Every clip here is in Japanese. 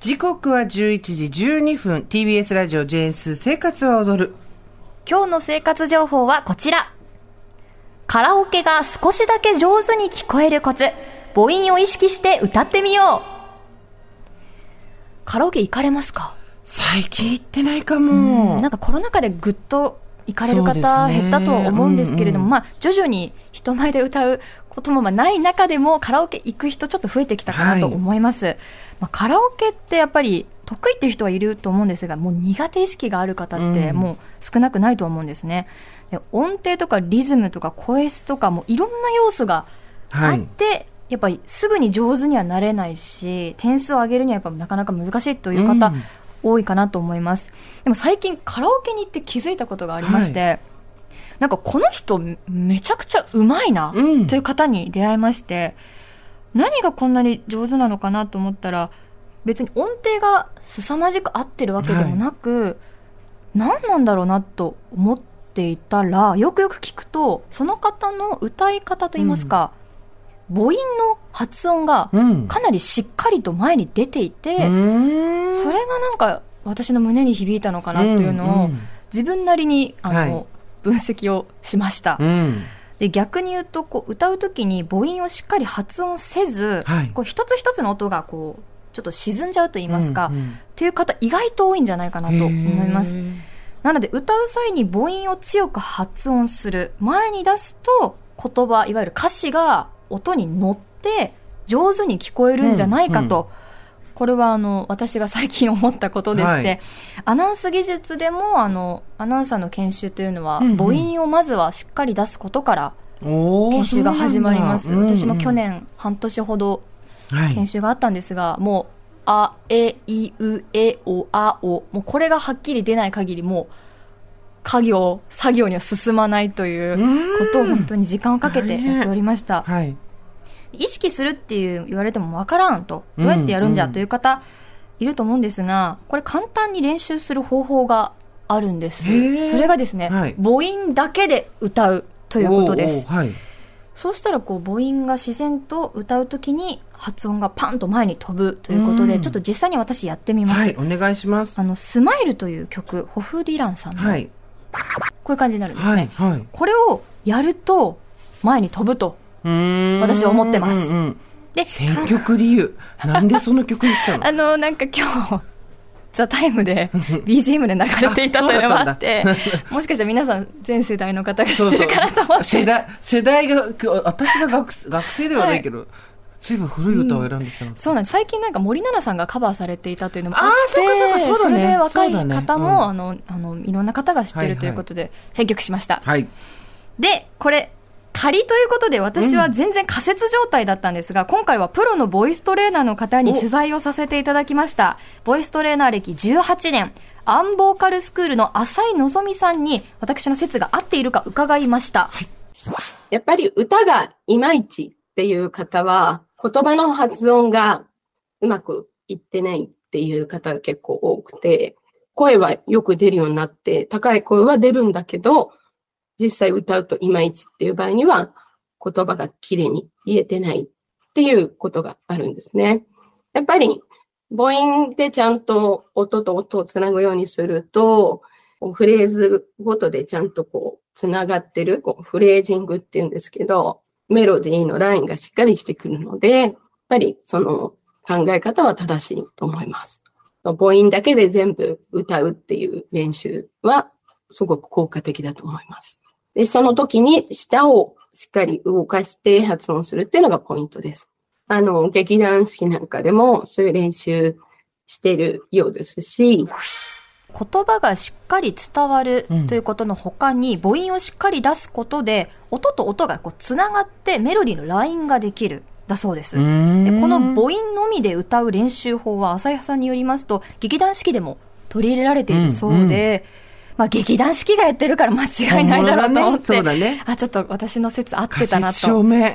時刻は11時12分。TBS ラジオ JS 生活は踊る。今日の生活情報はこちら。カラオケが少しだけ上手に聞こえるコツ。母音を意識して歌ってみよう。カラオケ行かれますか？最近行ってないかも。なんかコロナ禍でぐっと行かれる方減ったと思うんですけれども、まあ徐々に人前で歌うこともまあない中でもカラオケ行く人ちょっと増えてきたかなと思います。はい、まあ、カラオケってやっぱり得意っていう人はいると思うんですが、もう苦手意識がある方ってもう少なくないと思うんですね。で音程とかリズムとか声質とかもいろんな要素があって、はい、やっぱりすぐに上手にはなれないし、点数を上げるにはやっぱなかなか難しいという方、うん多いかなと思います。でも最近カラオケに行って気づいたことがありまして、はい、なんかこの人めちゃくちゃうまいな、という方に出会いまして、何がこんなに上手なのかなと思ったら、別に音程が凄まじく合ってるわけでもなく、はい、何なんだろうなと思っていたら、よくよく聞くと、その方の歌い方といいますか、母音の発音がかなりしっかりと前に出ていて、うん、それがなんか私の胸に響いたのかなというのを自分なりにあの、はい、分析をしました。うん。で逆に言うとこう歌う時に母音をしっかり発音せず、はい、こう一つ一つの音がこうちょっと沈んじゃうと言いますか、うんうん、っていう方意外と多いんじゃないかなと思います。なので歌う際に母音を強く発音する。前に出すと言葉いわゆる歌詞が音に乗って上手に聞こえるんじゃないかと、うんうん、これはあの私が最近思ったことでして、はい、アナウンス技術でもあのアナウンサーの研修というのは、うんうん、母音をまずはしっかり出すことから研修が始まります。私も去年半年ほど研修があったんですが、はい、もうあ、え、い、う、え、お、あ、お、もうこれがはっきり出ない限りもう家業、作業には進まないということを本当に時間をかけてやっておりました。はい、意識するっていう言われてもわからんと、どうやってやるんじゃという方いると思うんですが、これ簡単に練習する方法があるんです。それがですね、はい、母音だけで歌うということです。はい、そうしたらこう母音が自然と歌うときに発音がパンと前に飛ぶということで、ちょっと実際に私やってみます。はい、お願いします。あの、スマイルという曲、ホフ・ディランさんの、はい、こういう感じになるんですね。はいはい、これをやると、前に飛ぶと、私は思ってます。で、選曲理由。なんでその曲にしたの？あの、なんか今日、ザ・タイムで BGM で流れていたというのもあって、もしかしたら皆さん全世代の方が知ってるかなと思って。世代、世代が、私が学学生ではないけど、はいずいぶん古い歌を選んできた、うん、そうなんです。最近なんか森七菜さんがカバーされていたというのもあってそそ、ね、れで若い方も、ねうん、あのあのいろんな方が知ってるということで選曲しました、はい、でこれ仮ということで私は全然仮説状態だったんですが、うん、今回はプロのボイストレーナーの方に取材をさせていただきました。ボイストレーナー歴18年。アンボーカルスクールの浅井のぞみさんに私の説が合っているか伺いました、はい、やっぱり歌がいまいちっていう方は言葉の発音がうまくいってないっていう方が結構多くて、声はよく出るようになって、高い声は出るんだけど、実際歌うといまいちっていう場合には、言葉がきれいに言えてないっていうことがあるんですね。やっぱり母音でちゃんと音と音をつなぐようにすると、フレーズごとでちゃんとこう、つながってる、こうフレージングっていうんですけど、メロディーのラインがしっかりしてくるので、やっぱりその考え方は正しいと思います。母音だけで全部歌うっていう練習はすごく効果的だと思います。で、その時に舌をしっかり動かして発音するっていうのがポイントです。あの、劇団四季なんかでもそういう練習してるようですし、言葉がしっかり伝わるということの他に、母音をしっかり出すことで、音と音がこうつながってメロディーのラインができる。だそうです。でこの母音のみで歌う練習法は、浅井さんによりますと、劇団四季でも取り入れられているそうで、うんうんまあ、劇団四季がやってるから間違いないだろうと思って。そうだね。あ、ちょっと私の説合ってたなと。証明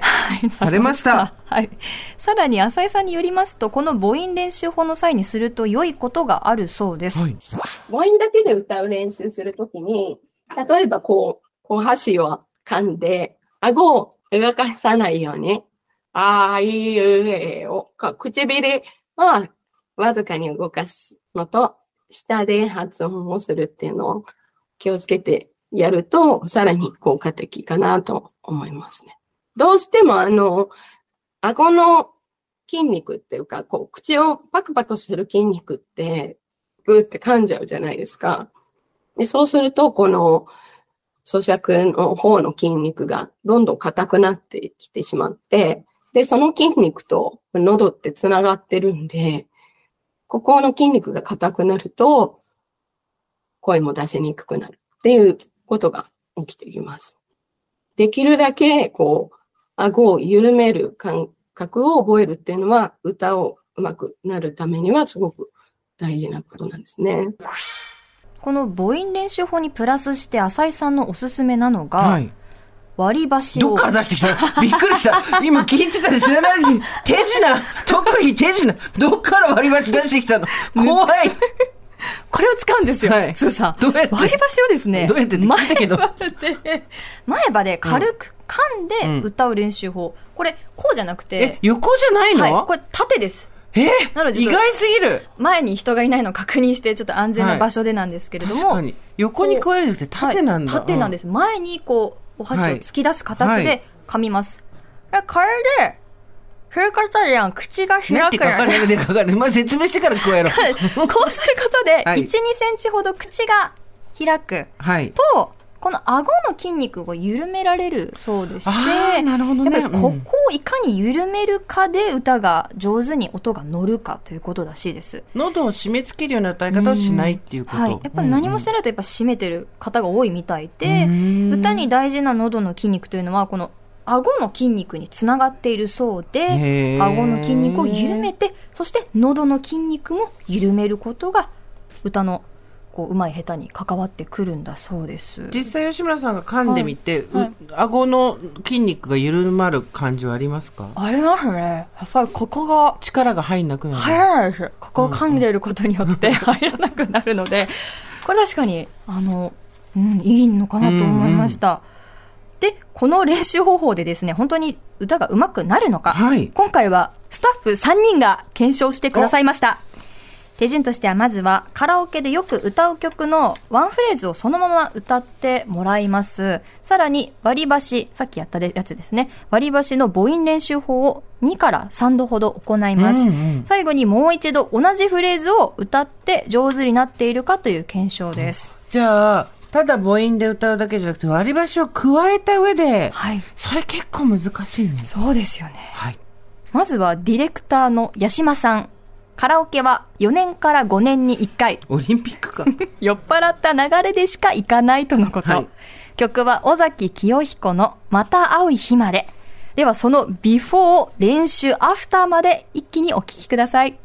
されました。はい。さらに、浅井さんによりますと、この母音練習法の際にすると良いことがあるそうです。はい、母音だけで歌う練習するときに、例えばこう、こう箸を噛んで、顎を動かさないように、あいうえを、唇はわずかに動かすのと、下で発音をするっていうのを気をつけてやると、さらに効果的かなと思いますね。どうしてもあの、顎の筋肉っていうか、こう、口をパクパクする筋肉って、グーって噛んじゃうじゃないですか。で、そうすると、この、咀嚼の方の筋肉がどんどん硬くなってきてしまって、で、その筋肉と喉って繋がってるんで、ここの筋肉が硬くなると、声も出しにくくなるっていうことが起きてきます。できるだけ、こう、顎を緩める感覚を覚えるっていうのは、歌をうまくなるためにはすごく大事なことなんですね。この母音練習法にプラスして浅井さんのおすすめなのが、はい、割り箸を。どっから出してきた？びっくりした。今聞いてたり知らないし、手品。特技手品。どっから割り箸出してきたの？怖い。これを使うんですよ、はい、スーさん。どうやって？割り箸をですね、どうやってって聞いたけど。前歯で。軽く噛んで歌う練習法。うん、これ、こうじゃなくて。え、横じゃないの、はい、これ縦です。え？ー、なので意外すぎる。前に人がいないのを確認して、ちょっと安全な場所でなんですけれども。はい、横に加えるんじゃなくて縦なんだ、はい、縦なんです。前にこう、お箸を突き出す形で噛みます。はい、これで、そういうことじゃん。口が開くよ、ね。かかるでかかる。まあ、説明してから加えろ。こうすることで、1、2センチほど口が開く。はい。と、この顎の筋肉が緩められるそうでして、なるほどね、やっぱりここをいかに緩めるかで歌が上手に音が乗るかということらしいです。喉を締め付けるような歌い方をしないっていうこと、はい。やっぱり何もしてないとやっぱ締めてる方が多いみたいで、歌に大事な喉の筋肉というのは、この顎の筋肉につながっているそうで、顎の筋肉を緩めて、そして喉の筋肉も緩めることが歌のこううまい下手に関わってくるんだそうです。実際吉村さんが噛んでみて、はい。はい、顎の筋肉が緩まる感じはありますか？ありますね。やっぱりここが力が入んなくなる。入らないです。ここを噛んでることによって入らなくなるので、これ確かにあの、うん、いいのかなと思いました、うんうん。で、この練習方法でですね、本当に歌が上手くなるのか、はい、今回はスタッフ3人が検証してくださいました。手順としてはまずはカラオケでよく歌う曲のワンフレーズをそのまま歌ってもらいます。さらに割り箸、さっきやったやつですね。割り箸の母音練習法を2から3度ほど行います。うんうん、最後にもう一度同じフレーズを歌って上手になっているかという検証です。じゃあ、ただ母音で歌うだけじゃなくて割り箸を咥えた上で、はい、それ結構難しいね。そうですよね。はい。まずはディレクターの八島さん。カラオケは4年から5年に1回。オリンピックか。酔っ払った流れでしか行かないとのこと。はい、曲は尾崎紀世彦のまた会う日まで。ではそのビフォー、練習、アフターまで一気にお聞きください。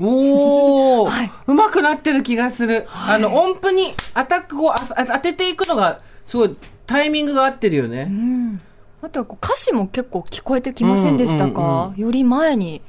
おー、はい、うまくなってる気がする。はい、あの、音符にアタックを当てていくのが、すごいタイミングが合ってるよね。うん。あとは歌詞も結構聞こえてきませんでしたか、より前に。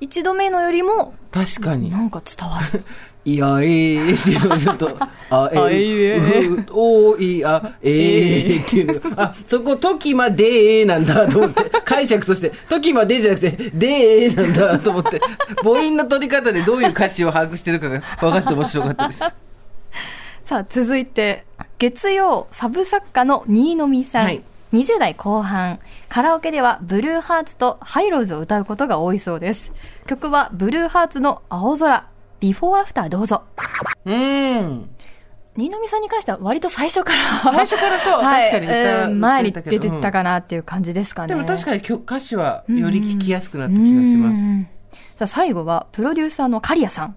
一度目のよりも、確かに。なんか伝わる。いや、ええっていうのをちょっと、あ、ええ、おいや、ええっていうのあ、そこ、時までなんだと思って、解釈として、時までじゃなくて、でなんだと思って、母音の取り方でどういう歌詞を把握してるかが分かって面白かったです。さあ、続いて、月曜サブ作家の新見さん。はい20代後半、カラオケではブルーハーツとハイローズを歌うことが多いそうです。曲はブルーハーツの青空。ビフォーアフターどうぞ。うん。新見さんに関しては割と最初から最初からそう、はい、確かに歌、うん、前に出てったかなっていう感じですかね。でも確かに歌詞はより聞きやすくなった気がします。さあ最後はプロデューサーの刈谷さん。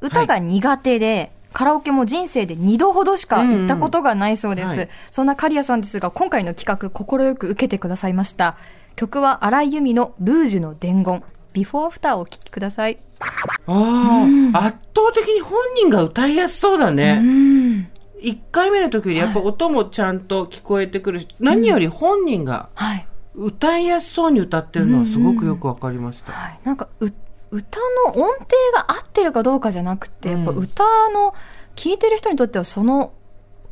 歌が苦手で、はいカラオケも人生で2度ほどしか行ったことがないそうです。うんうんはい、そんな刈谷さんですが、今回の企画、快く受けてくださいました。曲は荒井由実のルージュの伝言。ビフォーアフターをお聞きください。ああ、うん、圧倒的に本人が歌いやすそうだね。うん1回目の時よりやっぱ音もちゃんと聞こえてくるし、はい、何より本人が歌いやすそうに歌ってるのはすごくよくわかりました。はい、なんか歌の音程が合ってるかどうかじゃなくて、やっぱ歌の聴いてる人にとってはその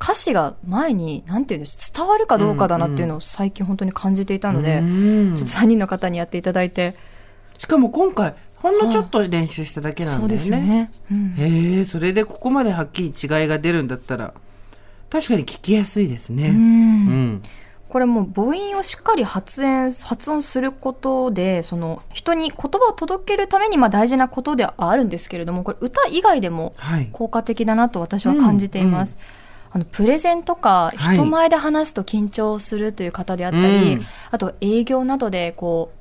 歌詞が前に、なんていうんです伝わるかどうかだなっていうのを最近本当に感じていたので、ちょっと3人の方にやっていただいて。しかも今回、ほんのちょっと練習しただけなんだよね。そうですよね。うんへえ、それでここまではっきり違いが出るんだったら、確かに聞きやすいですね。うんうん。これもう母音をしっかり発音発音することでその人に言葉を届けるためにまあ大事なことではあるんですけれどもこれ歌以外でもはい。効果的だなと私は感じています。あのプレゼンとかはい人前で話すと緊張するという方であったり、うんあと営業などでこ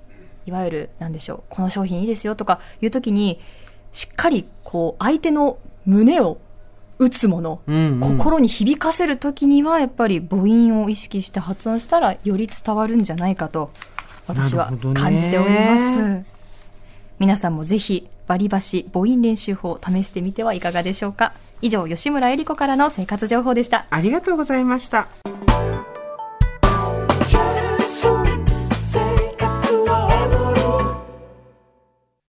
ういわゆるなんでしょうこの商品いいですよとかいう時にしっかりこう相手の胸を打つもの、うんうん心に響かせる時にはやっぱり母音を意識して発音したらより伝わるんじゃないかと私は感じております。皆さんもぜひバリバシ母音練習法を試してみてはいかがでしょうか以上吉村えり子からの生活情報でしたありがとうございました。